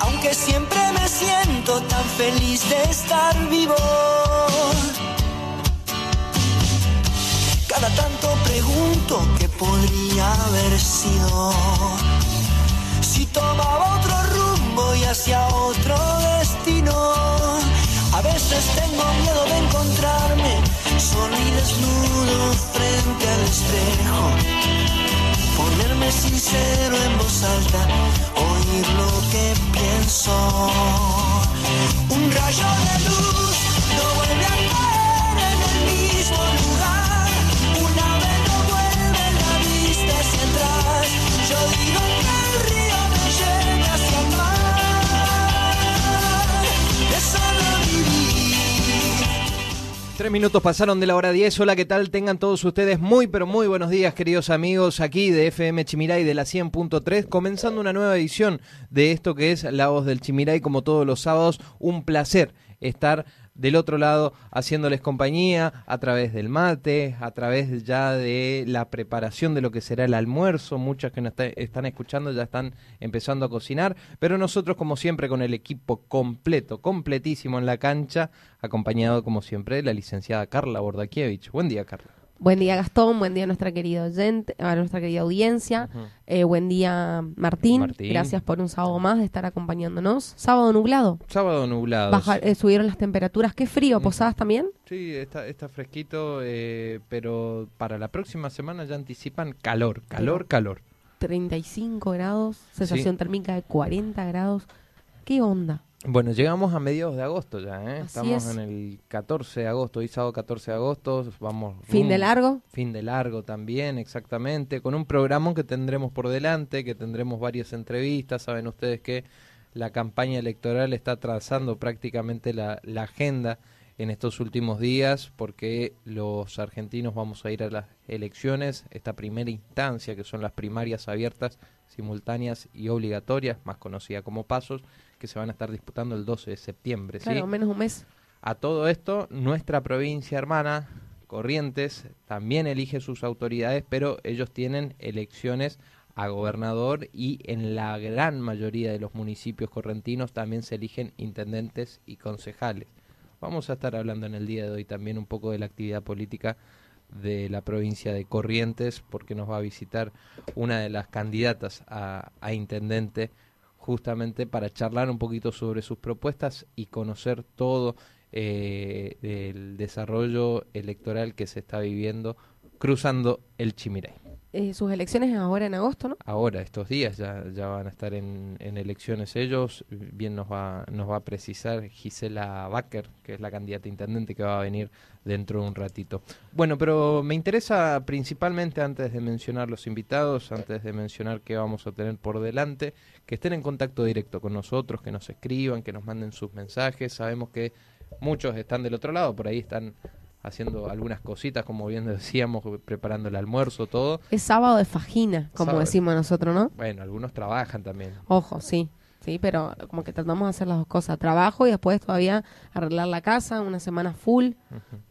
Aunque siempre me siento tan feliz de estar vivo. Cada tanto pregunto qué podría haber sido. Si tomaba otro rumbo y hacia otro destino. A veces tengo miedo de encontrarme solo y desnudo frente al espejo. Sincero en voz alta, oír lo que pienso. Un rayo de luz no vuelve Tres minutos pasaron de la hora 10. Hola, ¿qué tal? Tengan todos ustedes muy, pero muy buenos días, queridos amigos, aquí de FM Chimiray de la 100.3, comenzando una nueva edición de esto que es La Voz del Chimiray, como todos los sábados. Un placer estar del otro lado haciéndoles compañía a través del mate, a través ya de la preparación de lo que será el almuerzo. Muchas que nos está- están escuchando ya están empezando a cocinar, pero nosotros como siempre con el equipo completo, completísimo en la cancha, acompañado como siempre de la licenciada Carla Bordakiewicz. Buen día, Carla. Buen día Gastón, buen día a nuestra querida oyente, a nuestra querida audiencia, Eh, buen día Martín. Martín. gracias por un sábado más de estar acompañándonos. Sábado nublado, Sábado nublado. Baja- eh, subieron las temperaturas, qué frío, posadas también. Sí, está, está fresquito, eh, pero para la próxima semana ya anticipan calor, calor, calor. 35 grados, sensación térmica de 40 grados. ¿Qué onda? Bueno, llegamos a mediados de agosto ya, ¿eh? Estamos es. en el 14 de agosto, hoy sábado 14 de agosto, vamos... Fin de largo. Fin de largo también, exactamente, con un programa que tendremos por delante, que tendremos varias entrevistas, saben ustedes que la campaña electoral está trazando prácticamente la, la agenda en estos últimos días, porque los argentinos vamos a ir a las elecciones, esta primera instancia, que son las primarias abiertas, simultáneas y obligatorias, más conocida como pasos, que se van a estar disputando el 12 de septiembre. ¿sí? Claro, menos un mes. A todo esto, nuestra provincia hermana, Corrientes, también elige sus autoridades, pero ellos tienen elecciones a gobernador y en la gran mayoría de los municipios correntinos también se eligen intendentes y concejales. Vamos a estar hablando en el día de hoy también un poco de la actividad política de la provincia de Corrientes, porque nos va a visitar una de las candidatas a, a intendente justamente para charlar un poquito sobre sus propuestas y conocer todo eh, del desarrollo electoral que se está viviendo cruzando el Chimiray. Eh, sus elecciones ahora en agosto, ¿no? Ahora, estos días ya, ya van a estar en, en elecciones ellos, bien nos va, nos va a precisar Gisela Baker, que es la candidata intendente que va a venir dentro de un ratito. Bueno, pero me interesa principalmente antes de mencionar los invitados, antes de mencionar qué vamos a tener por delante, que estén en contacto directo con nosotros, que nos escriban, que nos manden sus mensajes. Sabemos que muchos están del otro lado, por ahí están haciendo algunas cositas, como bien decíamos, preparando el almuerzo, todo. Es sábado de fajina, como Sábado. decimos nosotros, ¿no? Bueno, algunos trabajan también. Ojo, sí. Sí, pero como que tratamos de hacer las dos cosas. Trabajo y después todavía arreglar la casa, una semana full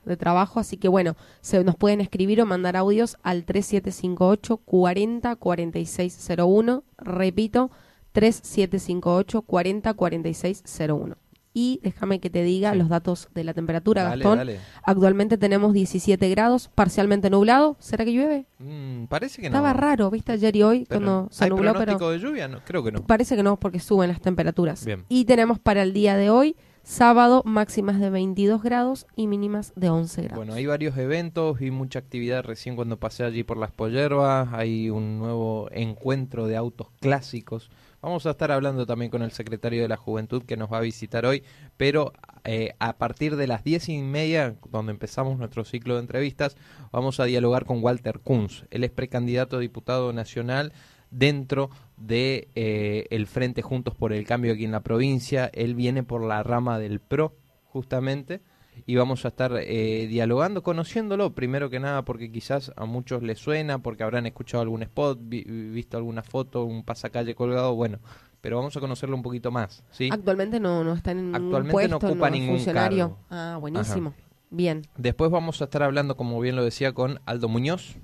de trabajo. Así que bueno, se nos pueden escribir o mandar audios al 3758 40 4601. Repito, 3758 40 4601. Y déjame que te diga Sí. los datos de la temperatura, Dale, Gastón. dale. Actualmente tenemos 17 grados, parcialmente nublado. ¿Será que llueve? Mm, parece que no. Estaba raro, ¿viste? Ayer y hoy Pero, cuando se ¿Hay nubló, pero... pronóstico de lluvia? No, creo que no. Parece que no, porque suben las temperaturas. Bien. Y tenemos para el día de hoy, sábado, máximas de 22 grados y mínimas de 11 grados. Bueno, hay varios eventos y mucha actividad recién cuando pasé allí por las Pollerbas. Hay un nuevo encuentro de autos clásicos Vamos a estar hablando también con el secretario de la Juventud que nos va a visitar hoy, pero eh, a partir de las diez y media, donde empezamos nuestro ciclo de entrevistas, vamos a dialogar con Walter Kunz. Él es precandidato a diputado nacional dentro de eh, el Frente Juntos por el Cambio aquí en la provincia. Él viene por la rama del PRO, justamente, y vamos a estar eh, dialogando, conociéndolo, primero que nada porque quizás a muchos les suena, porque habrán escuchado algún spot, visto alguna foto, un pasacalle colgado, bueno, pero vamos a conocerlo un poquito más. ¿sí? Actualmente no, no está en Actualmente puesto, no ocupa ningún funcionario. Ah, buenísimo. Bien. Después vamos a estar hablando, como bien lo decía, con Aldo Muñoz,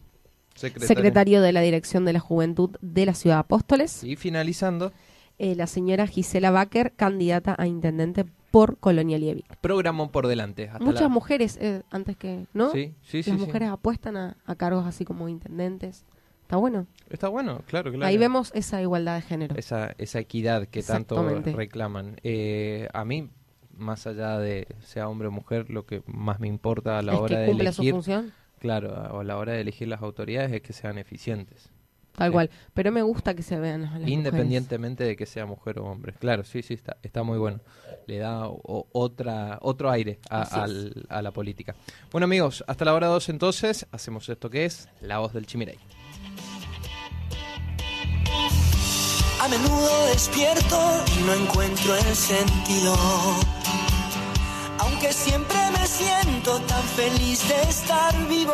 secretario, de la Dirección de la Juventud de la Ciudad de Apóstoles. Y finalizando. Eh, la señora Gisela Baker, candidata a intendente por Colonia Liebig. Programa por delante. Muchas mujeres, eh, antes que, ¿no? Sí, sí, Las mujeres apuestan a, cargos así como intendentes. Está bueno. Está bueno, claro, claro. Ahí vemos esa igualdad de género. Esa, esa equidad que tanto reclaman. Eh, a mí, más allá de sea hombre o mujer, lo que más me importa a la hora de elegir... su función? Claro, a la hora de elegir las autoridades es que sean eficientes. Tal cual, pero me gusta que se vean las Independientemente de que sea mujer o hombre. Claro, sí, sí, está, está muy bueno. Le da otra, otro aire a, la política. Bueno amigos, hasta la hora 2 entonces, hacemos esto que es La Voz del Chimiray. A menudo despierto y no encuentro el sentido aunque siempre me siento tan feliz de estar vivo.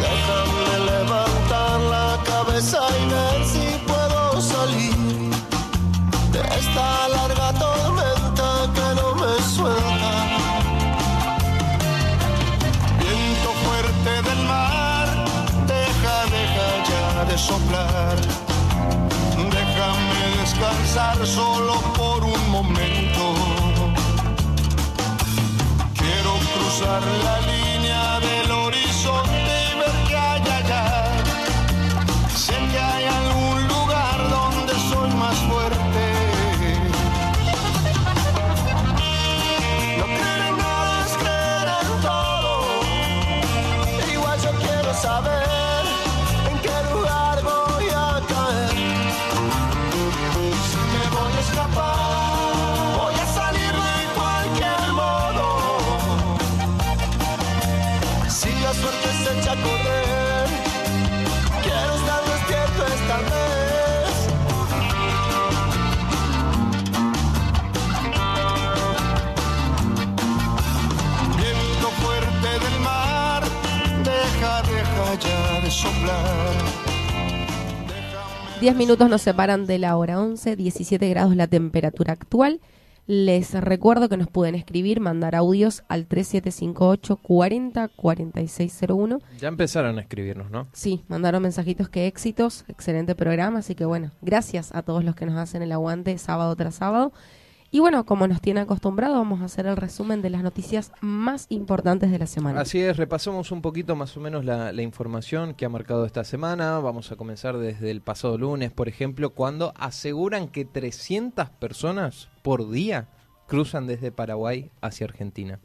Déjame levantar la cabeza y ver si puedo salir de esta larga tormenta que no me suelta. Viento fuerte del mar, deja, deja ya de soplar. Déjame descansar solo por un momento. Quiero cruzar la línea 100.3.10 minutos nos separan de la hora 11, 17 grados la temperatura actual. Les recuerdo que nos pueden escribir, mandar audios al 3758 40 4601. Ya empezaron a escribirnos, ¿no? Sí, mandaron mensajitos que éxitos, excelente programa, así que bueno, gracias a todos los que nos hacen el aguante sábado tras sábado. Y bueno, como nos tiene acostumbrado, vamos a hacer el resumen de las noticias más importantes de la semana. Así es, repasamos un poquito más o menos la, información que ha marcado esta semana. Vamos a comenzar desde el pasado lunes, por ejemplo, cuando aseguran que 300 personas por día cruzan desde Paraguay hacia Argentina.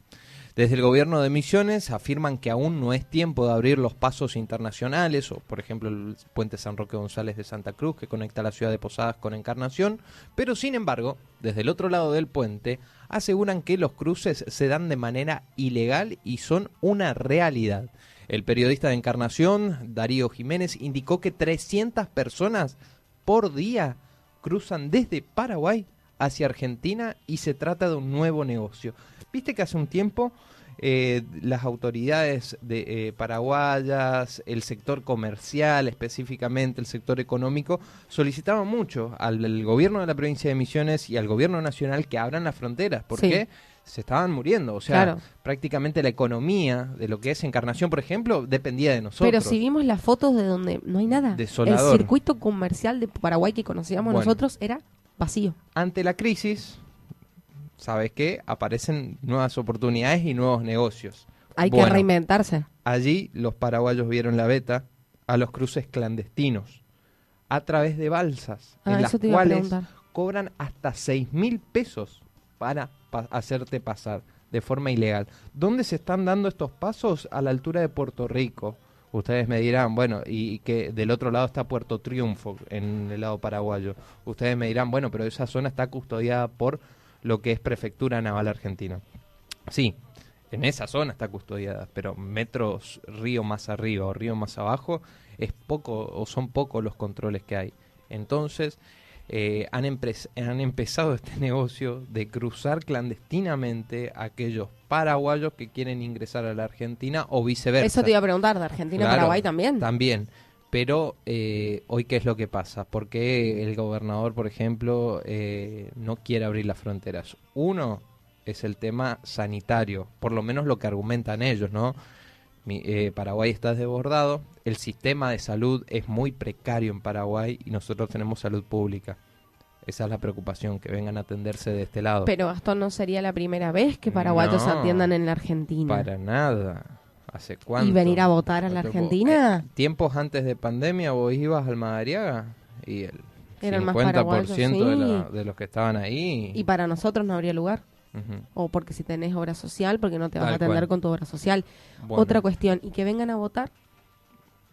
Desde el gobierno de Misiones afirman que aún no es tiempo de abrir los pasos internacionales, o por ejemplo el puente San Roque González de Santa Cruz que conecta la ciudad de Posadas con Encarnación, pero sin embargo, desde el otro lado del puente, aseguran que los cruces se dan de manera ilegal y son una realidad. El periodista de Encarnación, Darío Jiménez, indicó que 300 personas por día cruzan desde Paraguay hacia Argentina y se trata de un nuevo negocio. Viste que hace un tiempo eh, las autoridades de, eh, paraguayas, el sector comercial específicamente, el sector económico, solicitaban mucho al, gobierno de la provincia de Misiones y al gobierno nacional que abran las fronteras. ¿Por qué? se estaban muriendo. O sea, Claro. prácticamente la economía de lo que es Encarnación, por ejemplo, dependía de nosotros. Pero si vimos las fotos de donde no hay nada, Desolador. el circuito comercial de Paraguay que conocíamos Bueno. nosotros era vacío. Ante la crisis, ¿sabes qué? Aparecen nuevas oportunidades y nuevos negocios. Hay que reinventarse. Allí los paraguayos vieron la beta a los cruces clandestinos a través de balsas, Ah, en las cuales cobran hasta seis mil pesos para pa- hacerte pasar de forma ilegal. ¿Dónde se están dando estos pasos? A la altura de Puerto Rico. Ustedes me dirán, bueno, y que del otro lado está Puerto Triunfo, en el lado paraguayo. Ustedes me dirán, bueno, pero esa zona está custodiada por lo que es Prefectura Naval Argentina. Sí, en esa zona está custodiada, pero metros río más arriba o río más abajo es poco o son pocos los controles que hay. Entonces eh, han, han empezado este negocio de cruzar clandestinamente a aquellos paraguayos que quieren ingresar a la Argentina o viceversa. Eso te iba a preguntar, de Argentina a Claro, Paraguay también. También. Pero eh, hoy, ¿qué es lo que pasa? ¿Por qué el gobernador, por ejemplo, eh, no quiere abrir las fronteras? Uno es el tema sanitario, por lo menos lo que argumentan ellos, ¿no? Mi- eh, Paraguay está desbordado, el sistema de salud es muy precario en Paraguay y nosotros tenemos salud pública. Esa es la preocupación, que vengan a atenderse de este lado. Pero esto no sería la primera vez que paraguayos No, atiendan en la Argentina. Para nada. ¿Hace cuánto? ¿Y venir a votar a la ¿Cuánto- Argentina? eh, tiempos antes de pandemia vos ibas al Madariaga y el más 50% paraguayos, de, la- sí. de los que estaban ahí. Y para nosotros no habría lugar. O porque si tenés obra social, porque no te vas Tal a atender cual. con tu obra social. Bueno, Otra cuestión, y que vengan a votar.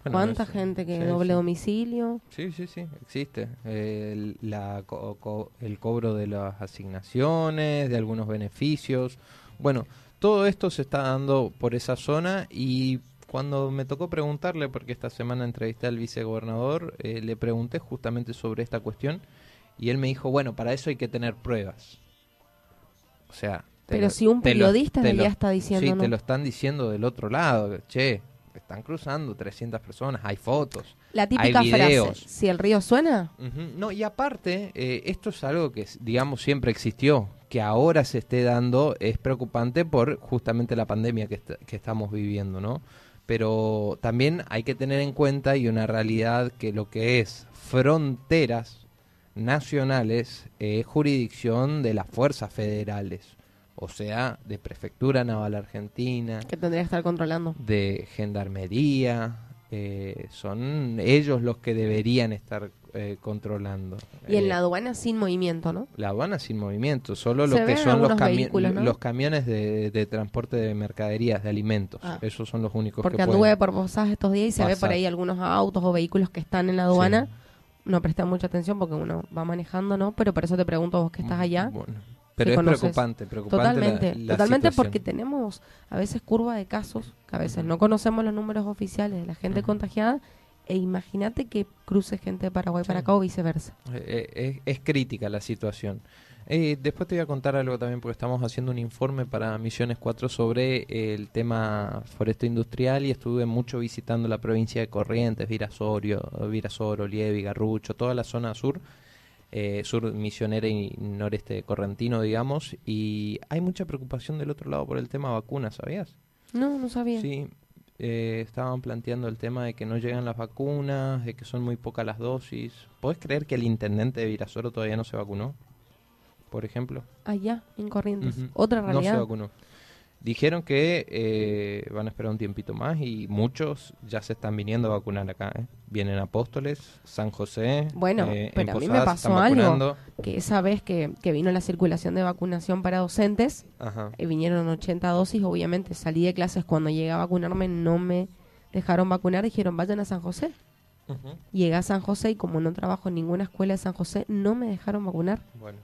bueno, ¿Cuánta eso- gente que sí, doble sí. domicilio? Sí, sí, sí, existe. El, la co- co- el cobro de las asignaciones, de algunos beneficios. Bueno, todo esto se está dando por esa zona y cuando me tocó preguntarle, porque esta semana entrevisté al vicegobernador, eh, le pregunté justamente sobre esta cuestión y él me dijo, bueno, para eso hay que tener pruebas. O sea... Pero lo- si un lo- periodista lo- allá está diciendo Sí, no. te lo están diciendo del otro lado. Che, están cruzando 300 personas, hay fotos. La típica hay frase, videos. si el río suena. No, y aparte, eh, esto es algo que, digamos, siempre existió. Que ahora se esté dando es preocupante por justamente la pandemia que, est- que estamos viviendo, ¿no? Pero también hay que tener en cuenta y una realidad que lo que es fronteras nacionales es jurisdicción de las fuerzas federales. O sea, de Prefectura Naval Argentina, que tendría que estar controlando. de gendarmería, eh, son ellos los que deberían estar eh, controlando. Y en Eh, la aduana sin movimiento, ¿no? la aduana sin movimiento, solo Se lo que son los, algunos cami- vehículos, ¿no? los camiones de, de transporte de mercaderías, de alimentos. Ah. Esos son los únicos Porque que anduve por Posadas estos días y se ve por ahí algunos autos o vehículos que están en la aduana. Sí. No prestan mucha atención porque uno va manejando, ¿no? Pero por eso te pregunto vos que estás allá. Bueno, pero es conoces. preocupante, preocupante Totalmente, la totalmente situación. porque tenemos a veces curva de casos, que a veces no conocemos los números oficiales de la gente contagiada, e imagínate que cruce gente de Paraguay para acá o viceversa. Eh, eh, es crítica la situación. Eh, después te voy a contar algo también porque estamos haciendo un informe para Misiones 4 sobre el tema foresto industrial y estuve mucho visitando la provincia de Corrientes, Virasorio, Virasoro, Lievi, Garrucho, toda la zona sur, eh, sur misionera y noreste correntino, digamos, y hay mucha preocupación del otro lado por el tema vacunas, ¿sabías? No, no sabía. Sí, eh, estaban planteando el tema de que no llegan las vacunas, de que son muy pocas las dosis. ¿Podés creer que el intendente de Virasoro todavía no se vacunó? Por ejemplo. Allá, en Corrientes. Otra No se realidad. vacunó. Dijeron que eh, van a esperar un tiempito más y muchos ya se están viniendo a vacunar acá. ¿eh? Vienen Apóstoles, San José. Bueno, eh, pero a mí me pasó algo. vacunando. que esa vez que, que vino la circulación de vacunación para docentes, Ajá. eh, vinieron 80 dosis, obviamente salí de clases cuando llegué a vacunarme, no me dejaron vacunar, dijeron vayan a San José. Ujú. Llegué a San José y como no trabajo en ninguna escuela de San José, no me dejaron vacunar. Bueno.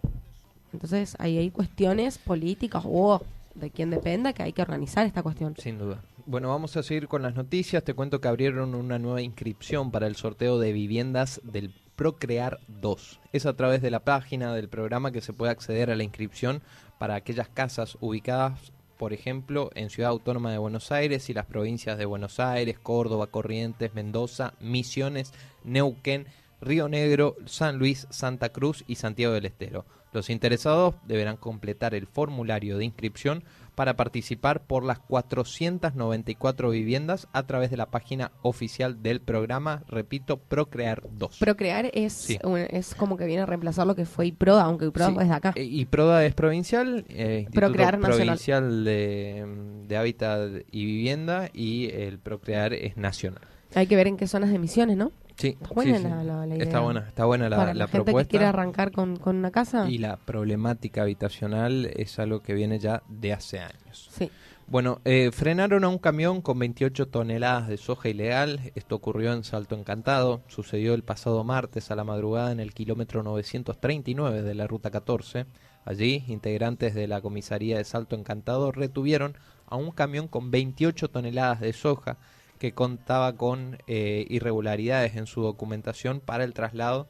Entonces ahí hay cuestiones políticas o de quien dependa que hay que organizar esta cuestión. Sin duda. Bueno, vamos a seguir con las noticias. Te cuento que abrieron una nueva inscripción para el sorteo de viviendas del Procrear 2. Es a través de la página del programa que se puede acceder a la inscripción para aquellas casas ubicadas, por ejemplo, en Ciudad Autónoma de Buenos Aires y las provincias de Buenos Aires, Córdoba, Corrientes, Mendoza, Misiones, Neuquén, Río Negro, San Luis, Santa Cruz y Santiago del Estero. Los interesados deberán completar el formulario de inscripción para participar por las 494 viviendas a través de la página oficial del programa, repito, Procrear 2. Procrear es, Sí. un- es como que viene a reemplazar lo que fue IPRODA, aunque IPRODA Sí, es de acá. eh, Y PRODA es provincial, eh, Instituto Procrear nacional. Provincial de, de Hábitat y Vivienda y el Procrear es nacional. Hay que ver en qué zonas de misiones, ¿no? Sí, Está buena sí, la- la- la idea. está buena, está buena la, Para la, gente que propuesta. quiere arrancar con, con una casa. y la problemática habitacional es algo que viene ya de hace años. Sí. Bueno, eh, frenaron a un camión con 28 toneladas de soja ilegal. Esto ocurrió en Salto Encantado. Sucedió el pasado martes a la madrugada en el kilómetro 939 de la ruta 14. Allí, integrantes de la comisaría de Salto Encantado retuvieron a un camión con 28 toneladas de soja que contaba con eh, irregularidades en su documentación para el traslado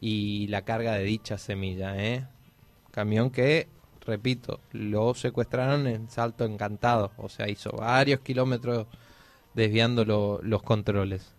y la carga de dicha semilla. ¿eh? Camión que, repito, lo secuestraron en Salto Encantado. O sea, hizo varios kilómetros desviando lo- los controles.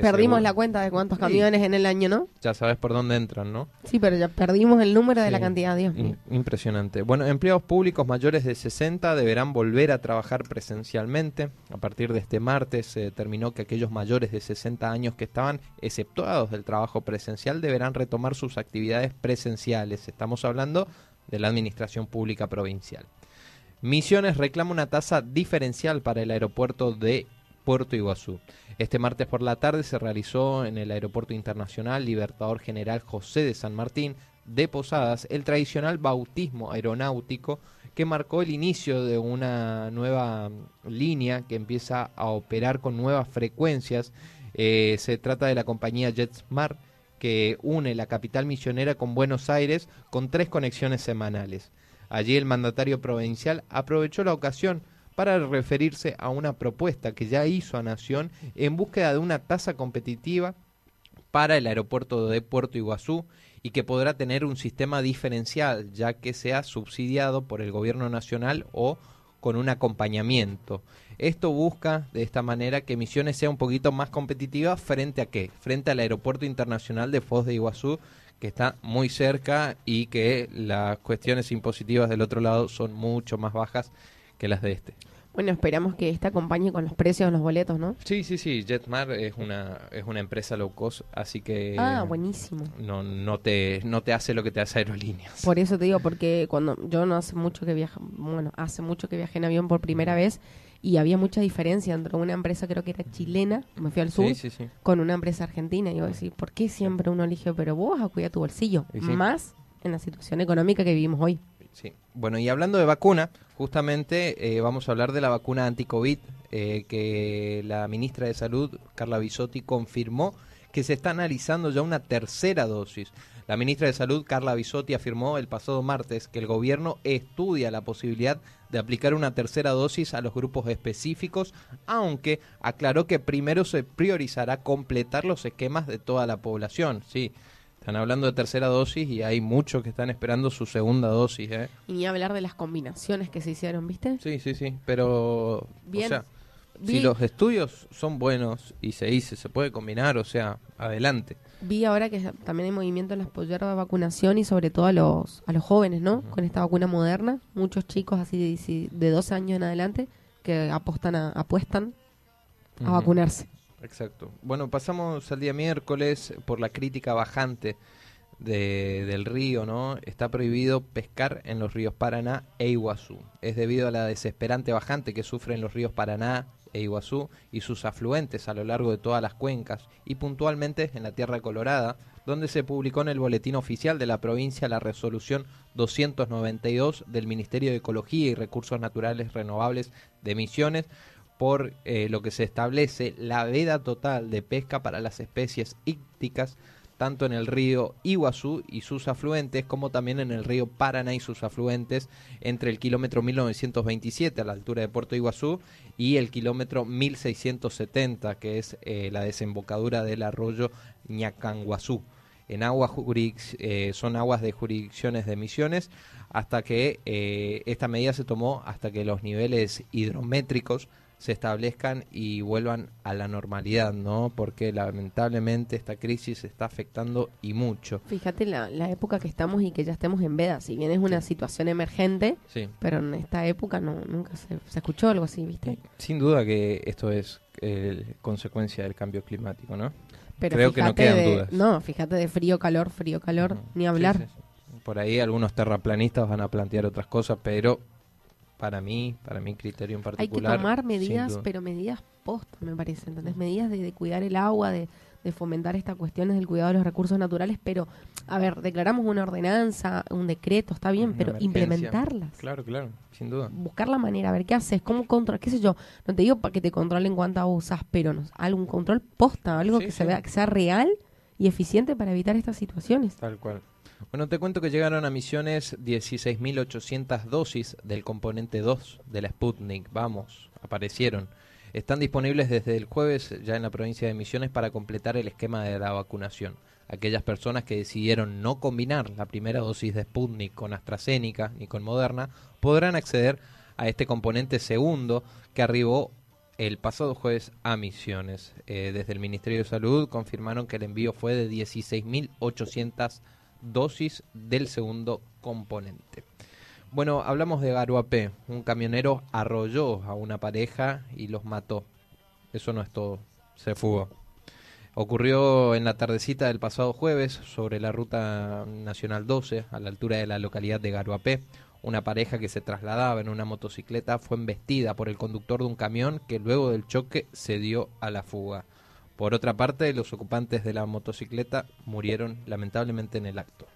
Que Perdimos seguro- la cuenta de cuántos Sí. camiones en el año, ¿no? Ya sabes por dónde entran, ¿no? Sí, pero ya perdimos el número de la cantidad, Dios mío. Impresionante. Bueno, empleados públicos mayores de 60 deberán volver a trabajar presencialmente. A partir de este martes se determinó que aquellos mayores de 60 años que estaban exceptuados del trabajo presencial deberán retomar sus actividades presenciales. Estamos hablando de la Administración Pública Provincial. Misiones reclama una tasa diferencial para el aeropuerto de Puerto Iguazú. Este martes por la tarde se realizó en el Aeropuerto Internacional Libertador General José de San Martín de Posadas el tradicional bautismo aeronáutico que marcó el inicio de una nueva línea que empieza a operar con nuevas frecuencias. Eh, se trata de la compañía JetSmart que une la capital misionera con Buenos Aires con tres conexiones semanales. Allí el mandatario provincial aprovechó la ocasión para referirse a una propuesta que ya hizo a Nación en búsqueda de una tasa competitiva para el aeropuerto de Puerto Iguazú y que podrá tener un sistema diferencial, ya que sea subsidiado por el gobierno nacional o con un acompañamiento. Esto busca de esta manera que Misiones sea un poquito más competitiva frente a qué? Frente al aeropuerto internacional de Foz de Iguazú, que está muy cerca y que las cuestiones impositivas del otro lado son mucho más bajas que las de este. Bueno, esperamos que esta acompañe con los precios de los boletos, ¿no? Sí, sí, sí, JetMar es una es una empresa low cost, así que Ah, buenísimo. no no te no te hace lo que te hace aerolíneas. Por eso te digo, porque cuando yo no hace mucho que viaja, bueno, hace mucho que viajé en avión por primera vez y había mucha diferencia entre una empresa, creo que era chilena, me fui al sur, Sí, sí, sí. con una empresa argentina. Y yo decía, ¿por qué siempre uno elige, pero vos a cuidar tu bolsillo? Más en la situación económica que vivimos hoy. Sí. Bueno, y hablando de vacuna, justamente eh, vamos a hablar de la vacuna anti-COVID eh, que la ministra de Salud, Carla Bisotti, confirmó que se está analizando ya una tercera dosis. La ministra de Salud, Carla Bisotti, afirmó el pasado martes que el gobierno estudia la posibilidad de aplicar una tercera dosis a los grupos específicos, aunque aclaró que primero se priorizará completar los esquemas de toda la población. Sí, están hablando de tercera dosis y hay muchos que están esperando su segunda dosis. ¿eh? Y ni hablar de las combinaciones que se hicieron, ¿viste? Sí, sí, sí, pero Bien. o sea, si los estudios son buenos y se dice, se puede combinar, o sea, adelante. Vi ahora que también hay movimiento en las polleras de vacunación y sobre todo a los, a los jóvenes, ¿no? Con esta vacuna moderna, muchos chicos así de, 10 de 12 años en adelante que apostan a, apuestan a vacunarse. Exacto. Bueno, pasamos al día miércoles por la crítica bajante de- del río, ¿no? Está prohibido pescar en los ríos Paraná e Iguazú. Es debido a la desesperante bajante que sufren los ríos Paraná e Iguazú y sus afluentes a lo largo de todas las cuencas y puntualmente en la Tierra Colorada, donde se publicó en el boletín oficial de la provincia la resolución 292 del Ministerio de Ecología y Recursos Naturales Renovables de Misiones, por eh, lo que se establece la veda total de pesca para las especies ícticas, tanto en el río Iguazú y sus afluentes, como también en el río Paraná y sus afluentes, entre el kilómetro 1927 a la altura de Puerto Iguazú y el kilómetro 1670, que es eh, la desembocadura del arroyo Ñacanguazú. En aguas juridic- eh, son aguas de jurisdicciones de Misiones, hasta que eh, esta medida se tomó hasta que los niveles hidrométricos se establezcan y vuelvan a la normalidad, ¿no? Porque lamentablemente esta crisis está afectando y mucho. Fíjate la, la época que estamos y que ya estemos en veda, si bien es una situación emergente, Sí. pero en esta época no nunca se, se escuchó algo así, ¿viste? Sin duda que esto es eh, consecuencia del cambio climático, ¿no? Pero Creo que no quedan de- dudas. No, fíjate de frío, calor, frío, calor, ni hablar. sí. Por ahí algunos terraplanistas van a plantear otras cosas, pero para mí, para mi criterio en Hay que particular... tomar medidas, pero medidas post, me parece, ¿entendés? Medidas de, de cuidar el agua, de, de fomentar estas cuestiones del cuidado de los recursos naturales, pero, a ver, declaramos una ordenanza, un decreto, está bien, Una pero emergencia. implementarlas. Claro, claro, sin duda. Buscar la manera, a ver qué haces, cómo controlar, qué sé yo, no te digo para que te controlen cuánto agua usas, pero no, algún control posta, algo Sí, que sí. se vea, que sea real y eficiente para evitar estas situaciones. Tal cual. Bueno, te cuento que llegaron a Misiones 16.800 dosis del componente 2 de la Sputnik. Vamos, aparecieron. Están disponibles desde el jueves ya en la provincia de Misiones para completar el esquema de la vacunación. Aquellas personas que decidieron no combinar la primera dosis de Sputnik con AstraZeneca ni con Moderna podrán acceder a este componente segundo que arribó el pasado jueves a Misiones. Eh, desde el Ministerio de Salud confirmaron que el envío fue de 16.800 dosis del segundo componente. Bueno, hablamos de Garuapé. Un camionero arrolló a una pareja y los mató. Eso no es todo. Se fugó. Ocurrió en la tardecita del pasado jueves sobre la ruta nacional 12, a la altura de la localidad de Garuapé. Una pareja que se trasladaba en una motocicleta fue embestida por el conductor de un camión que luego del choque se dio a la fuga. Por otra parte, los ocupantes de la motocicleta murieron lamentablemente en el acto.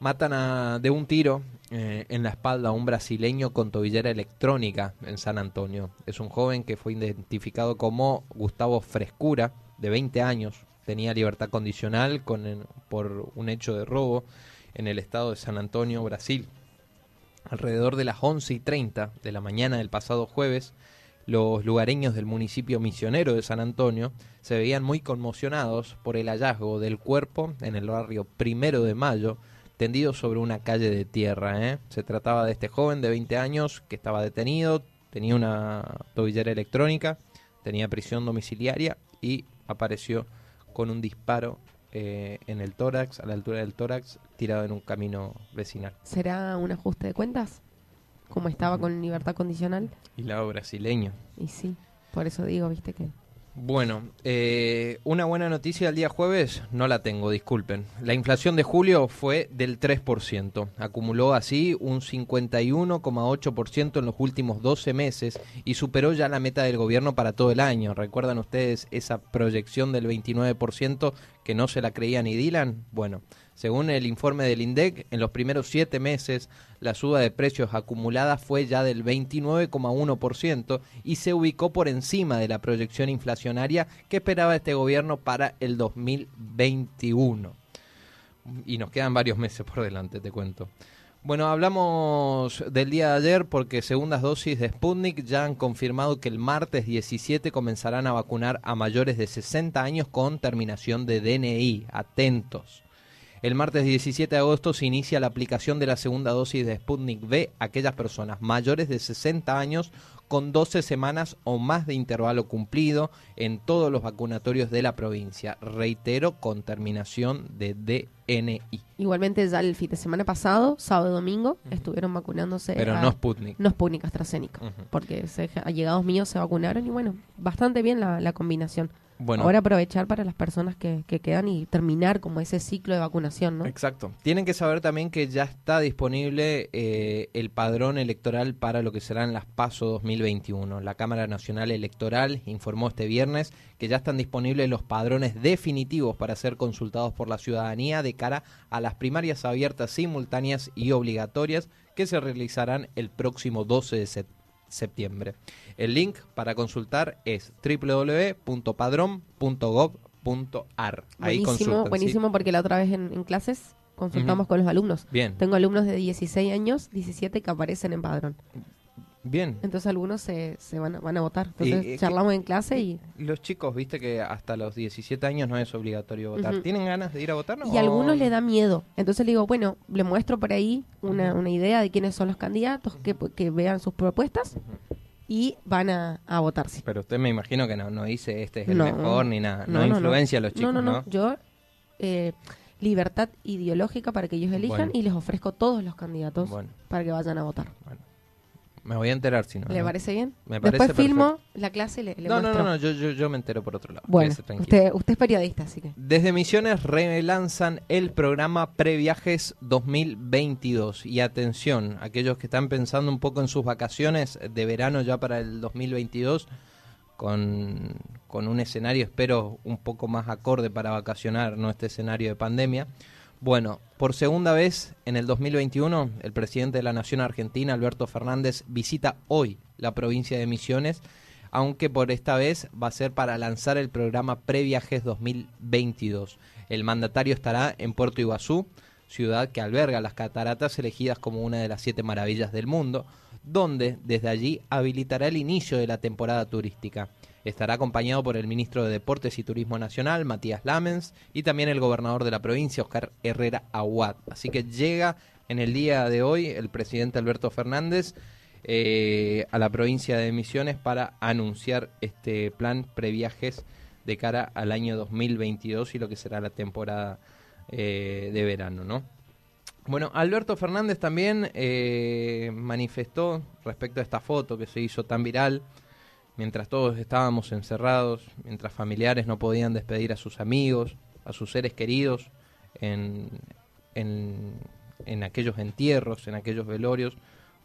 Matan a- de un tiro eh, en la espalda a un brasileño con tobillera electrónica en San Antonio. Es un joven que fue identificado como Gustavo Frescura, de 20 años. Tenía libertad condicional con por un hecho de robo en el estado de San Antonio, Brasil. Alrededor de las 11 y 30 de la mañana del pasado jueves, los lugareños del municipio misionero de San Antonio se veían muy conmocionados por el hallazgo del cuerpo en el barrio Primero de Mayo, tendido sobre una calle de tierra. ¿eh? Se trataba de este joven de 20 años que estaba detenido, tenía una tobillera electrónica, tenía prisión domiciliaria y apareció con un disparo eh, en el tórax, a la altura del tórax, tirado en un camino vecinal. ¿Será un ajuste de cuentas? Como estaba con libertad condicional. Y lado brasileño. Y sí, por eso digo, viste que... Bueno, eh, una buena noticia el día jueves no la tengo, disculpen. La inflación de julio fue del 3%. Acumuló así un 51,8% en los últimos 12 meses y superó ya la meta del gobierno para todo el año. ¿Recuerdan ustedes esa proyección del 29% que no se la creía ni Dylan? Bueno, según el informe del INDEC, en los primeros 7 meses la suba de precios acumulada fue ya del 29,1% y se ubicó por encima de la proyección inflacionaria que esperaba este gobierno para el 2021. Y nos quedan varios meses por delante, te cuento. Bueno, hablamos del día de ayer porque segundas dosis de Sputnik ya han confirmado que el martes 17 comenzarán a vacunar a mayores de 60 años con terminación de DNI. Atentos. El martes 17 de agosto se inicia la aplicación de la segunda dosis de Sputnik V a aquellas personas mayores de 60 años con 12 semanas o más de intervalo cumplido en todos los vacunatorios de la provincia. Reitero, con terminación de DNI. Igualmente ya el fin de semana pasado, sábado y domingo, estuvieron vacunándose. Pero a- no Sputnik. No Sputnik, AstraZeneca. Porque se, allegados míos se vacunaron y bueno, bastante bien la, la combinación. Bueno, Ahora aprovechar para las personas que, que quedan y terminar como ese ciclo de vacunación, ¿no? Exacto. Tienen que saber también que ya está disponible eh, el padrón electoral para lo que serán las PASO 2021. La Cámara Nacional Electoral informó este viernes que ya están disponibles los padrones definitivos para ser consultados por la ciudadanía de cara a las primarias abiertas, simultáneas y obligatorias que se realizarán el próximo 12 de septiembre septiembre. El link para consultar es www.padrón.gov.ar. Ahí Buenísimo, buenísimo porque la otra vez en, en clases consultamos con los alumnos. Bien, Tengo alumnos de 16 años, 17 que aparecen en padrón. Bien. Entonces algunos se, se van, a, van a votar. Entonces eh, charlamos en clase y, Los chicos, viste que hasta los 17 años no es obligatorio votar. Ujú. ¿Tienen ganas de ir a votar? y a algunos le da miedo. Entonces le digo, bueno, le muestro por ahí una, Ujú. una idea de quiénes son los candidatos, que, que vean sus propuestas y van a, a votar. sí. Pero usted me imagino que no, no dice este es el No. mejor ni nada. No, No, influencia a los chicos, no, ¿no? no, no. Yo, eh, libertad ideológica para que ellos elijan Bueno. y les ofrezco todos los candidatos Bueno, para que vayan a votar. bueno. Me voy a enterar si no. ¿Le ¿no? parece bien? Me Después parece filmo la clase y le, le No, no, muestro. no, no, yo, yo, yo me entero por otro lado. Bueno, usted, usted es periodista, así que... Desde Misiones relanzan el programa Previajes 2022. Y atención, aquellos que están pensando un poco en sus vacaciones de verano ya para el 2022, con, con un escenario, espero, un poco más acorde para vacacionar, no este escenario de pandemia. Bueno, por segunda vez en el 2021, el presidente de la Nación Argentina, Alberto Fernández, visita hoy la provincia de Misiones, aunque por esta vez va a ser para lanzar el programa Previajes 2022. El mandatario estará en Puerto Iguazú, ciudad que alberga las cataratas elegidas como una de las siete maravillas del mundo, donde desde allí habilitará el inicio de la temporada turística. Estará acompañado por el ministro de Deportes y Turismo Nacional, Matías Lamens, y también el gobernador de la provincia, Oscar Herrera Aguad. Así que llega en el día de hoy el presidente Alberto Fernández eh, a la provincia de Misiones para anunciar este plan previajes de cara al año 2022 y lo que será la temporada eh, de verano, ¿no? Bueno, Alberto Fernández también eh, manifestó respecto a esta foto que se hizo tan viral, mientras todos estábamos encerrados, mientras familiares no podían despedir a sus amigos, a sus seres queridos, en, en, en aquellos entierros, en aquellos velorios,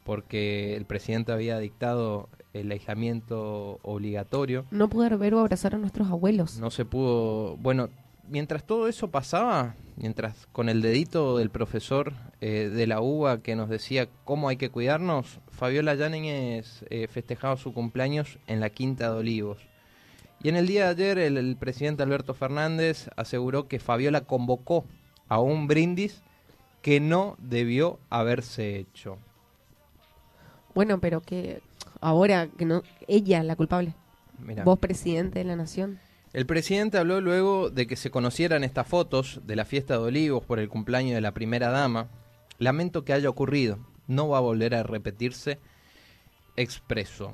porque el presidente había dictado el aislamiento obligatorio. No poder ver o abrazar a nuestros abuelos. No se pudo. Bueno, mientras todo eso pasaba, mientras con el dedito del profesor eh, de la UBA que nos decía cómo hay que cuidarnos, Fabiola Yáñez eh, festejaba su cumpleaños en la Quinta de Olivos. Y en el día de ayer el, el presidente Alberto Fernández aseguró que Fabiola convocó a un brindis que no debió haberse hecho. Bueno, pero que ahora que no ella es la culpable. Mirá. Vos presidente de la nación. El presidente habló luego de que se conocieran estas fotos de la fiesta de Olivos por el cumpleaños de la primera dama. Lamento que haya ocurrido. No va a volver a repetirse. Expreso.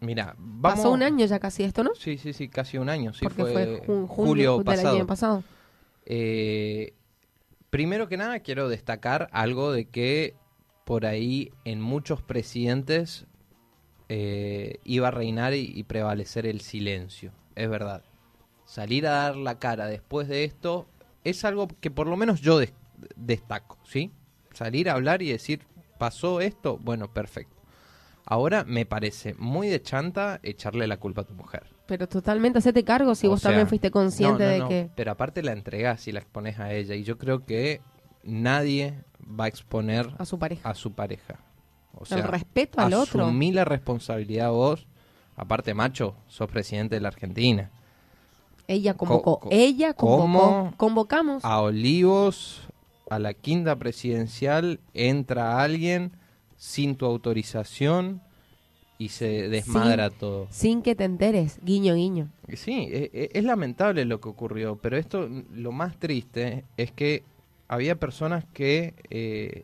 Mira, vamos. Pasó un año ya casi esto, ¿no? Sí, sí, sí, casi un año. Sí, Porque fue, fue, jun- julio pasado. año pasado. Eh, primero que nada, quiero destacar algo de que por ahí en muchos presidentes eh, iba a reinar y, y prevalecer el silencio. Es verdad. Salir a dar la cara después de esto es algo que por lo menos yo des- destaco, ¿sí? Salir a hablar y decir, pasó esto, bueno, perfecto. Ahora me parece muy de chanta echarle la culpa a tu mujer. Pero totalmente hacete cargo si O vos sea, también fuiste consciente no, no, de no, que... Pero aparte la entregas y la expones a ella. Y yo creo que nadie va a exponer A su pareja. a su pareja. O El sea, respeto al otro. asumí la responsabilidad vos. Aparte, macho, sos presidente de la Argentina. Ella convocó. co- ella convocó. Convocamos. A Olivos, a la quinta presidencial, entra alguien sin tu autorización y se desmadra todo. Sin que te enteres. Guiño, guiño. Sí, e- e- es lamentable lo que ocurrió, pero esto, lo más triste es que había personas que, eh,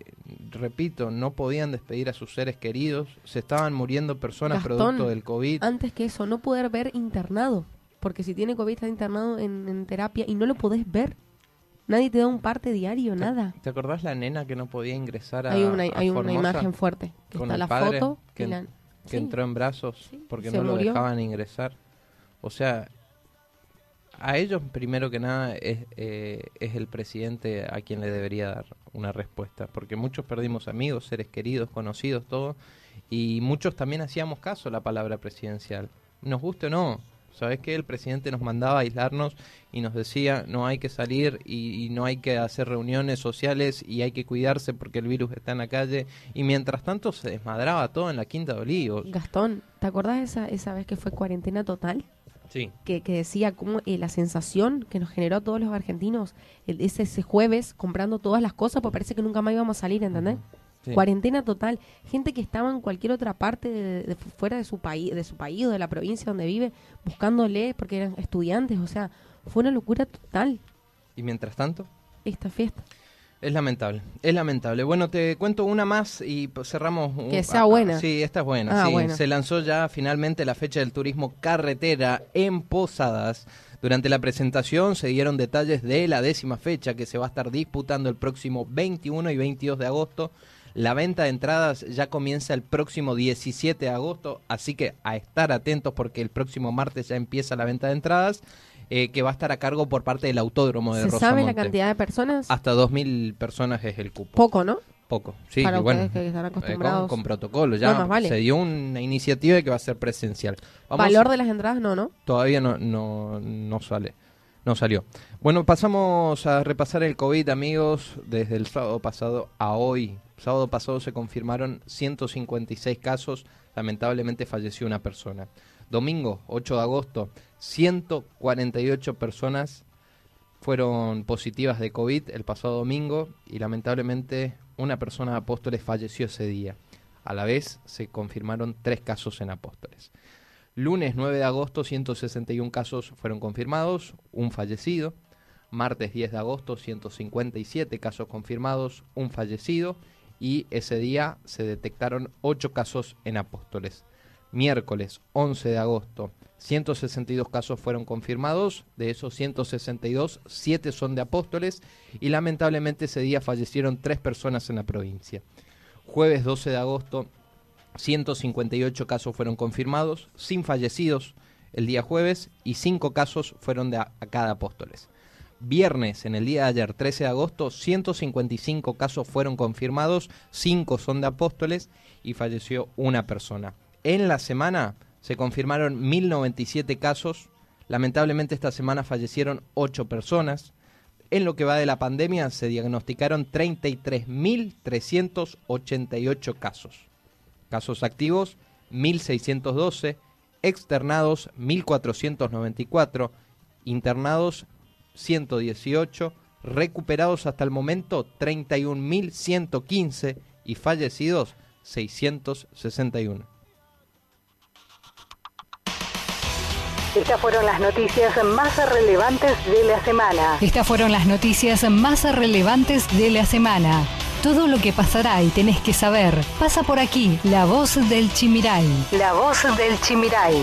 repito, no podían despedir a sus seres queridos, se estaban muriendo personas Gastón, producto del COVID. Antes que eso, no poder ver internado. Porque si tiene COVID está internado en, en terapia y no lo podés ver. Nadie te da un parte diario, nada. ¿Te acordás la nena que no podía ingresar a Hay una, a hay una imagen fuerte. Que con está el la padre foto. que y la- en- que sí. entró en brazos Sí, porque se no lo dejaban ingresar. O sea, a ellos primero que nada es, eh, es el presidente a quien le debería dar una respuesta, porque muchos perdimos amigos, seres queridos, conocidos, todo, y muchos también hacíamos caso a la palabra presidencial, nos guste o no. ¿Sabes que El presidente nos mandaba a aislarnos y nos decía no hay que salir y, y no hay que hacer reuniones sociales y hay que cuidarse porque el virus está en la calle. Y mientras tanto se desmadraba todo en la Quinta de Olivos. Gastón, ¿te acordás esa, esa vez que fue cuarentena total? Sí. que, que decía cómo eh, la sensación que nos generó a todos los argentinos el- ese, ese jueves comprando todas las cosas, pues parece que nunca más íbamos a salir, ¿entendés? Sí. Cuarentena total, gente que estaba en cualquier otra parte de, de fu- fuera de su país, de su país o de la provincia donde vive, buscándole porque eran estudiantes, o sea, fue una locura total Y mientras tanto, esta fiesta. Es lamentable, es lamentable. Bueno, te cuento una más y cerramos. Que sea buena. Sí, esta es buena. Ah, sí. bueno. Se lanzó ya finalmente la fecha del turismo carretera en Posadas. Durante la presentación se dieron detalles de la décima fecha que se va a estar disputando el próximo 21 y 22 de agosto. La venta de entradas ya comienza el próximo 17 de agosto, así que a estar atentos porque el próximo martes ya empieza la venta de entradas, eh, que va a estar a cargo por parte del Autódromo de ¿Se sabe la Rosamonte. cantidad de personas? Hasta 2.000 personas es el cupo. Poco, ¿no? Poco, sí, Para bueno, que están eh, acostumbrados. con, con protocolo. Ya No, vale. se dio una iniciativa de que va a ser presencial. Vamos- Valor de las entradas, no, ¿no? Todavía no, no, no sale. No salió. Bueno, pasamos a repasar el COVID, amigos, desde el sábado pasado a hoy. Sábado pasado se confirmaron 156 casos, lamentablemente falleció una persona. Domingo, 8 de agosto, 148 personas fueron positivas de COVID el pasado domingo y lamentablemente una persona de Apóstoles falleció ese día. A la vez se confirmaron tres casos en Apóstoles. Lunes 9 de agosto 161 casos fueron confirmados, un fallecido. Martes 10 de agosto 157 casos confirmados, un fallecido. Y ese día se detectaron 8 casos en Apóstoles. Miércoles 11 de agosto 162 casos fueron confirmados, de esos 162, 7 son de Apóstoles y lamentablemente ese día fallecieron 3 personas en la provincia. Jueves 12 de agosto 158 casos fueron confirmados, sin fallecidos el día jueves y 5 casos fueron de a- acá de Apóstoles. Viernes, en el día de ayer, 13 de agosto, 155 casos fueron confirmados, 5 son de Apóstoles y falleció una persona. En la semana se confirmaron 1097 casos, lamentablemente esta semana fallecieron 8 personas. En lo que va de la pandemia se diagnosticaron 33.388 casos casos activos 1612, externados 1494, internados 118, recuperados hasta el momento 31.115 y fallecidos 661. Estas fueron las noticias más relevantes de la semana. Estas fueron las noticias más relevantes de la semana. Todo lo que pasará y tenés que saber pasa por aquí. La voz del Chimiray. La voz del Chimiray.